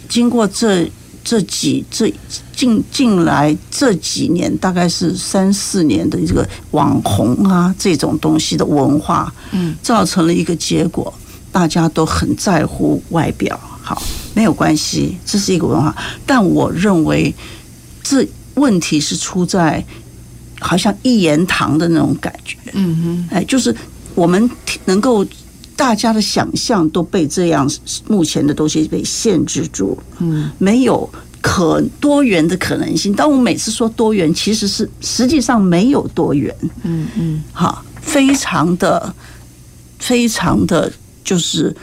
经过这这几这近近来这几年，大概是三四年的这个网红啊这种东西的文化，嗯，造成了一个结果，大家都很在乎外表。好，没有关系，这是一个文化，但我认为这问题是出在好像一言堂的那种感觉。嗯哼，哎，就是我们能够大家的想象都被这样目前的东西被限制住，嗯，没有。可多元的可能性，当我每次说多元，其实是实际上没有多元。嗯嗯，好，非常的非常的就是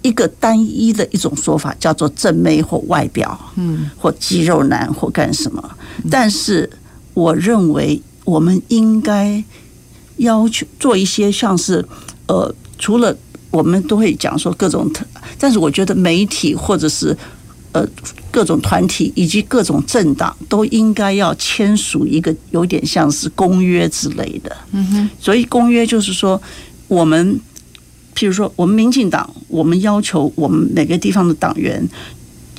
一个单一的一种说法，叫做正妹或外表，嗯，或肌肉男或干什么。但是我认为我们应该要求做一些像是呃，除了我们都会讲说各种，但是我觉得媒体或者是。呃，各种团体以及各种政党都应该要签署一个有点像是公约之类的。嗯哼。所以公约就是说，我们譬如说，我们民进党，我们要求我们每个地方的党员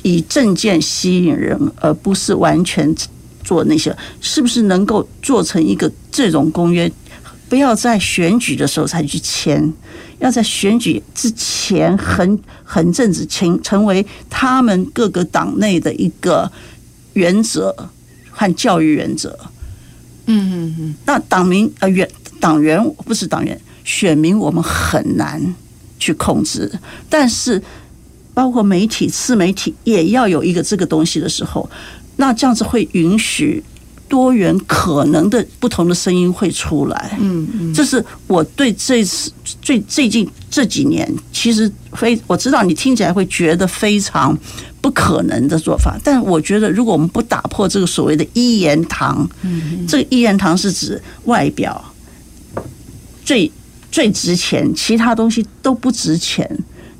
以政见吸引人，而不是完全做那些，是不是能够做成一个这种公约？不要在选举的时候才去签。要在选举之前很很正直，成成为他们各个党内的一个原则和教育原则。嗯嗯嗯。那党民呃员党员不是党员，选民我们很难去控制，但是包括媒体、自媒体也要有一个这个东西的时候，那这样子会允许。多元可能的不同的声音会出来，嗯嗯，这是我对这次最最近这几年，其实非我知道你听起来会觉得非常不可能的做法，但我觉得如果我们不打破这个所谓的一言堂，嗯，这个一言堂是指外表最最值钱，其他东西都不值钱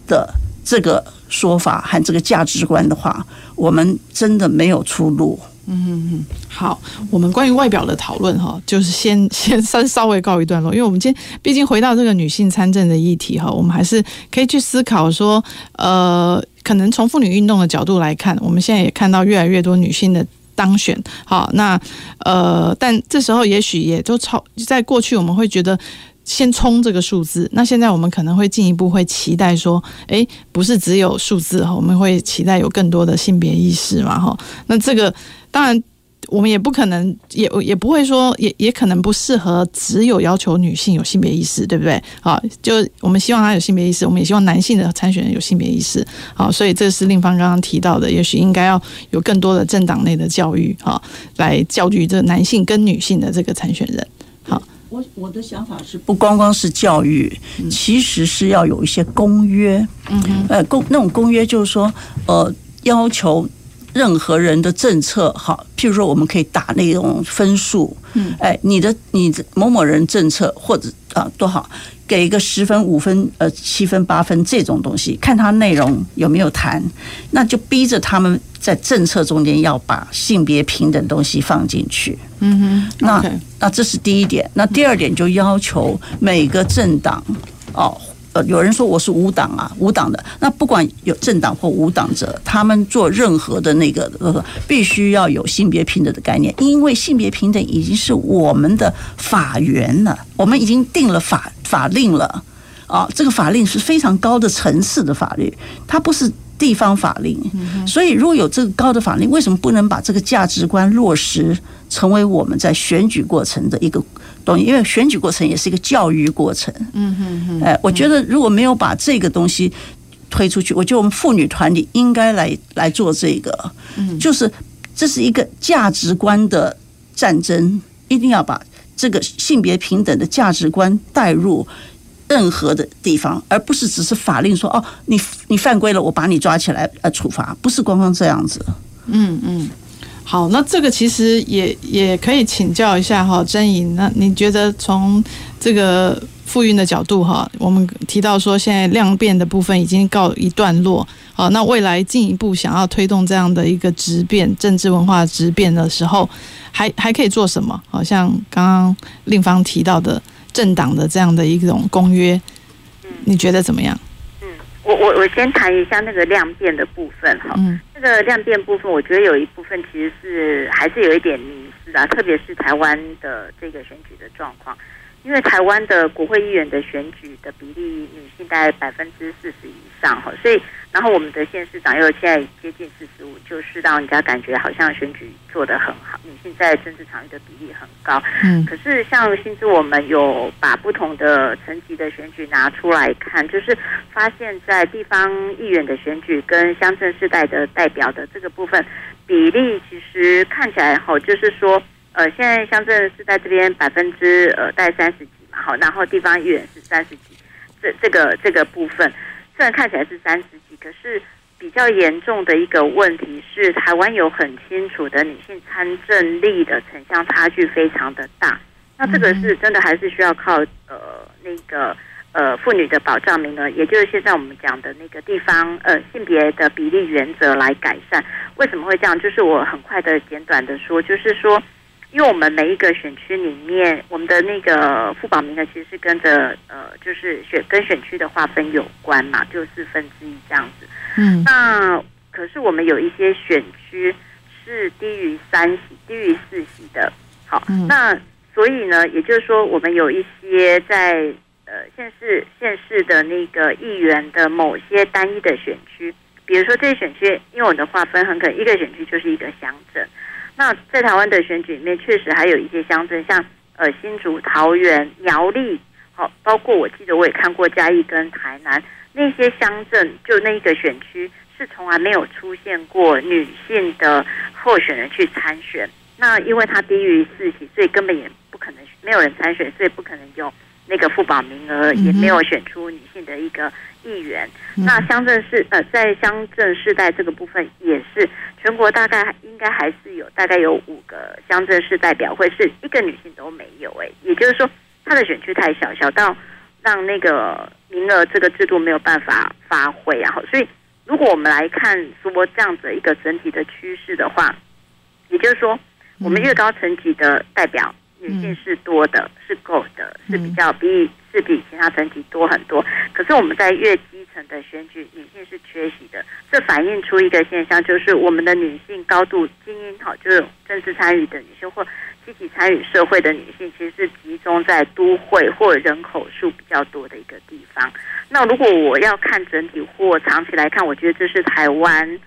的这个说法和这个价值观的话，我们真的没有出路。嗯嗯嗯，好，我们关于外表的讨论哈，就是先 先稍稍微告一段落，因为我们今天毕竟回到这个女性参政的议题哈，我们还是可以去思考说，呃，可能从妇女运动的角度来看，我们现在也看到越来越多女性的当选，好，那呃，但这时候也许也就超，在过去我们会觉得。先冲这个数字，那现在我们可能会进一步会期待说，诶，不是只有数字哈，我们会期待有更多的性别意识嘛哈。那这个当然我们也不可能，也也不会说，也也可能不适合只有要求女性有性别意识，对不对？好，就我们希望她有性别意识，我们也希望男性的参选人有性别意识。好，所以这是令方刚刚提到的，也许应该要有更多的政党内的教育哈，来教育这男性跟女性的这个参选人。好我我的想法是，不光光是教育，其实是要有一些公约。嗯哼，呃，公那种公约就是说，呃，要求任何人的政策，好，譬如说，我们可以打那种分数。嗯，哎，你的你的某某人政策或者啊多好，给一个十分、五分、呃七分、八分这种东西，看他内容有没有谈，那就逼着他们在政策中间要把性别平等东西放进去。嗯哼，那那这是第一点。那第二点就要求每个政党哦，呃，有人说我是无党啊，无党的。那不管有政党或无党者，他们做任何的那个，呃，必须要有性别平等的概念，因为性别平等已经是我们的法源了，我们已经定了法法令了啊。这个法令是非常高的层次的法律，它不是。地方法令，所以如果有这个高的法令，为什么不能把这个价值观落实成为我们在选举过程的一个东西？因为选举过程也是一个教育过程。嗯哼哼。哎，我觉得如果没有把这个东西推出去，我觉得我们妇女团体应该来来做这个。嗯，就是这是一个价值观的战争，一定要把这个性别平等的价值观带入。任何的地方，而不是只是法令说哦，你你犯规了，我把你抓起来呃处罚，不是光光这样子。嗯嗯，好，那这个其实也也可以请教一下哈，甄颖，那你觉得从这个复运的角度哈，我们提到说现在量变的部分已经告一段落，好，那未来进一步想要推动这样的一个质变、政治文化质变的时候，还还可以做什么？好像刚刚令方提到的。政党的这样的一种公约，你觉得怎么样？嗯，我我我先谈一下那个量变的部分哈。嗯。那个量变部分，我觉得有一部分其实是还是有一点迷失啊，特别是台湾的这个选举的状况。因为台湾的国会议员的选举的比例，女性大概百分之四十以上哈，所以然后我们的县市长又现在接近四十五，就是让人家感觉好像选举做得很好，女性在政治场域的比例很高。嗯，可是像新知我们有把不同的层级的选举拿出来看，就是发现在地方议员的选举跟乡镇世代的代表的这个部分比例，其实看起来好，就是说。呃，现在乡镇是在这边百分之呃大概三十几嘛，好，然后地方议员是三十几，这这个这个部分虽然看起来是三十几，可是比较严重的一个问题是，台湾有很清楚的女性参政力的城乡差距非常的大，那这个是真的还是需要靠呃那个呃妇女的保障名额，也就是现在我们讲的那个地方呃性别的比例原则来改善。为什么会这样？就是我很快的简短的说，就是说。因为我们每一个选区里面，我们的那个副保名额其实是跟着呃，就是选跟选区的划分有关嘛，就四分之一这样子。嗯，那可是我们有一些选区是低于三席、低于四席的。好，嗯、那所以呢，也就是说，我们有一些在呃县市县市的那个议员的某些单一的选区，比如说这些选区，因为我们的划分很可能一个选区就是一个乡镇。那在台湾的选举里面，确实还有一些乡镇，像呃新竹、桃园、苗栗，好，包括我记得我也看过嘉义跟台南那些乡镇，就那一个选区是从来没有出现过女性的候选人去参选。那因为它低于四席，所以根本也不可能没有人参选，所以不可能有那个副保名额，也没有选出女性的一个议员。那乡镇市呃，在乡镇世代这个部分也是。全国大概应该还是有大概有五个乡镇市代表会是一个女性都没有哎，也就是说，她的选区太小，小到让那个名额这个制度没有办法发挥，然后所以如果我们来看说这样子一个整体的趋势的话，也就是说，我们越高层级的代表女性是多的，是够的，是比较比是比其他整体多很多，可是我们在越基层的选举女性是缺席的，这反映出一个现象，就是我们的女性高度精英，好，就是政治参与的女性或积极参与社会的女性，其实是集中在都会或人口数比较多的一个地方。那如果我要看整体或长期来看，我觉得这是台湾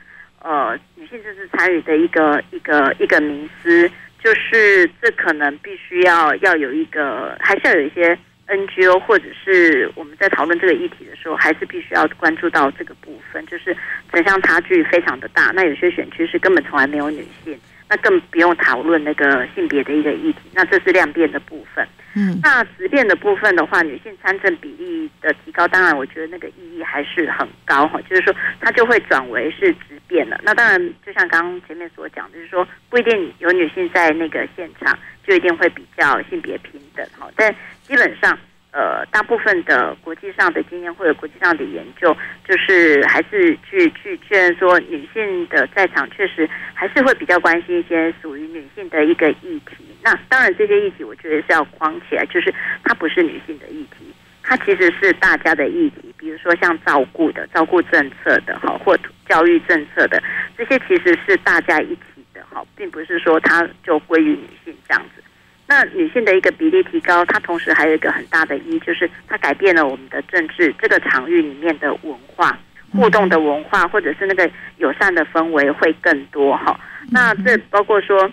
呃女性政治参与的一个一个一个迷思，就是这可能必须要要有一个，还是要有一些。NGO 或者是我们在讨论这个议题的时候，还是必须要关注到这个部分，就是城乡差距非常的大。那有些选区是根本从来没有女性，那更不用讨论那个性别的一个议题。那这是量变的部分。嗯，那质变的部分的话，女性参政比例的提高，当然我觉得那个意义还是很高哈。就是说，它就会转为是质变了。那当然，就像刚刚前面所讲，就是说不一定有女性在那个现场，就一定会比较性别平等哈。但基本上，呃，大部分的国际上的经验或者国际上的研究，就是还是去去确认说，女性的在场确实还是会比较关心一些属于女性的一个议题。那当然，这些议题我觉得是要框起来，就是它不是女性的议题，它其实是大家的议题。比如说像照顾的、照顾政策的哈，或教育政策的，这些其实是大家一起的哈，并不是说它就归于女性这样子。那女性的一个比例提高，它同时还有一个很大的意义，就是它改变了我们的政治这个场域里面的文化互动的文化，或者是那个友善的氛围会更多哈。那这包括说，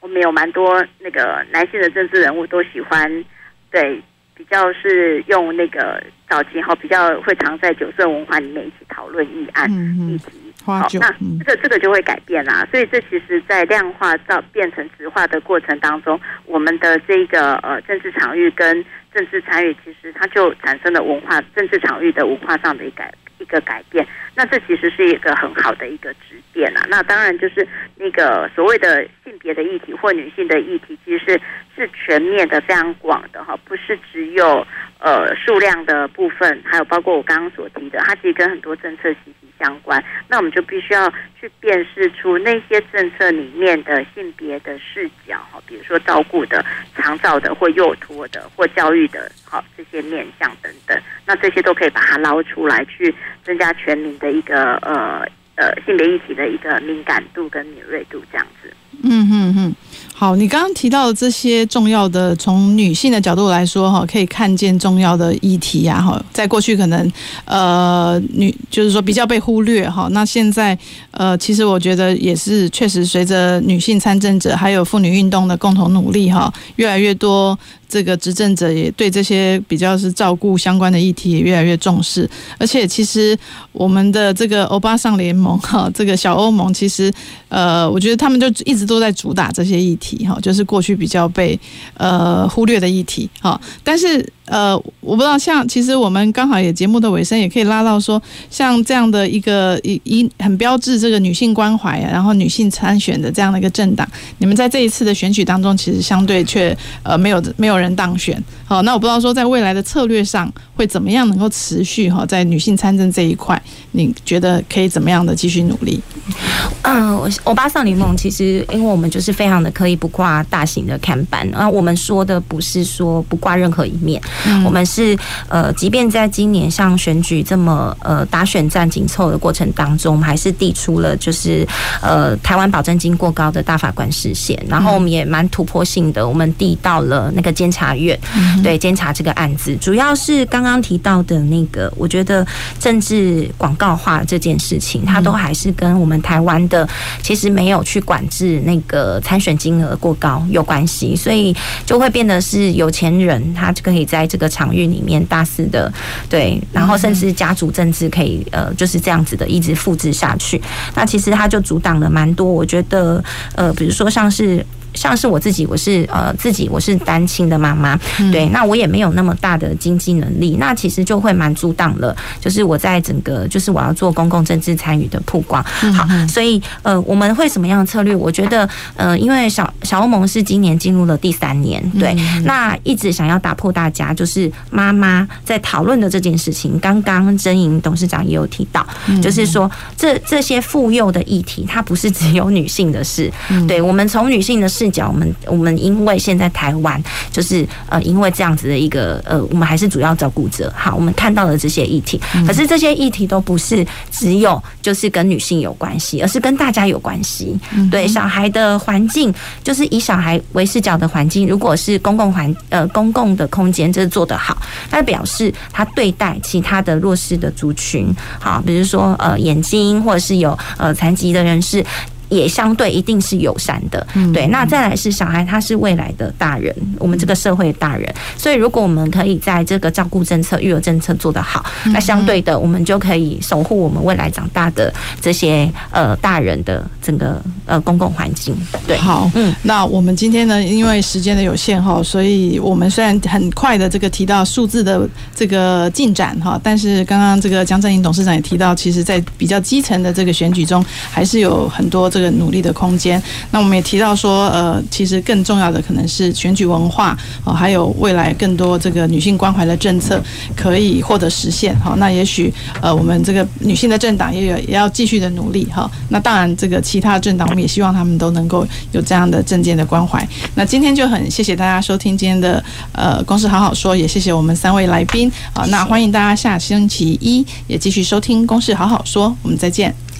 我们有蛮多那个男性的政治人物都喜欢，对，比较是用那个早期哈，比较会常在酒色文化里面一起讨论议案议题。好，那这个这个就会改变啦。所以这其实，在量化到变成直化的过程当中，我们的这个呃政治场域跟政治参与，其实它就产生了文化政治场域的文化上的一个一个改变。那这其实是一个很好的一个质变啦。那当然就是那个所谓的性别的议题或女性的议题，其实是是全面的、非常广的哈，不是只有呃数量的部分，还有包括我刚刚所提的，它其实跟很多政策息息相关，那我们就必须要去辨识出那些政策里面的性别的视角，哈，比如说照顾的、长照的或幼托的或教育的，好这些面向等等，那这些都可以把它捞出来，去增加全民的一个呃呃性别议题的一个敏感度跟敏锐度，这样子。嗯哼哼。好，你刚刚提到的这些重要的，从女性的角度来说，哈，可以看见重要的议题啊，哈，在过去可能，呃，女就是说比较被忽略，哈，那现在，呃，其实我觉得也是确实随着女性参政者还有妇女运动的共同努力，哈，越来越多。这个执政者也对这些比较是照顾相关的议题也越来越重视，而且其实我们的这个欧巴桑联盟哈，这个小欧盟其实呃，我觉得他们就一直都在主打这些议题哈，就是过去比较被呃忽略的议题哈，但是。呃，我不知道，像其实我们刚好也节目的尾声，也可以拉到说，像这样的一个一一很标志这个女性关怀啊，然后女性参选的这样的一个政党，你们在这一次的选举当中，其实相对却呃没有没有人当选。好，那我不知道说在未来的策略上会怎么样能够持续哈，在女性参政这一块，你觉得可以怎么样的继续努力？嗯，我巴桑联盟其实因为我们就是非常的可以不挂大型的看板，然后我们说的不是说不挂任何一面。我们是呃，即便在今年像选举这么呃打选战紧凑的过程当中，我们还是递出了就是呃台湾保证金过高的大法官视线，然后我们也蛮突破性的，我们递到了那个监察院，对监察这个案子，主要是刚刚提到的那个，我觉得政治广告化这件事情，它都还是跟我们台湾的其实没有去管制那个参选金额过高有关系，所以就会变得是有钱人他就可以在。这个场域里面大肆的对，然后甚至家族政治可以呃就是这样子的一直复制下去。那其实它就阻挡了蛮多，我觉得呃，比如说像是。像是我自己，我是呃自己我是单亲的妈妈，对，那我也没有那么大的经济能力，那其实就会蛮阻挡了，就是我在整个就是我要做公共政治参与的曝光。好，所以呃我们会什么样的策略？我觉得呃因为小小欧盟是今年进入了第三年，对，那一直想要打破大家就是妈妈在讨论的这件事情。刚刚真莹董事长也有提到，就是说这这些妇幼的议题，它不是只有女性的事，对，我们从女性的事。视角，我们我们因为现在台湾就是呃，因为这样子的一个呃，我们还是主要照顾者。好，我们看到了这些议题，可是这些议题都不是只有就是跟女性有关系，而是跟大家有关系。对，小孩的环境，就是以小孩为视角的环境，如果是公共环呃公共的空间，这是做得好，那表示他对待其他的弱势的族群，好，比如说呃眼睛或者是有呃残疾的人士。也相对一定是友善的，嗯对。那再来是小孩，他是未来的大人，我们这个社会的大人。所以，如果我们可以在这个照顾政策、育儿政策做得好，那相对的，我们就可以守护我们未来长大的这些呃大人的整个呃公共环境。对，好，嗯。那我们今天呢，因为时间的有限哈，所以我们虽然很快的这个提到数字的这个进展哈，但是刚刚这个江振英董事长也提到，其实在比较基层的这个选举中，还是有很多这个。努力的空间。那我们也提到说，呃，其实更重要的可能是选举文化哦，还有未来更多这个女性关怀的政策可以获得实现。好，那也许呃，我们这个女性的政党也有也要继续的努力哈。那当然，这个其他政党我们也希望他们都能够有这样的政见的关怀。那今天就很谢谢大家收听今天的呃公事好好说，也谢谢我们三位来宾啊。那欢迎大家下星期一也继续收听公事好好说，我们再见。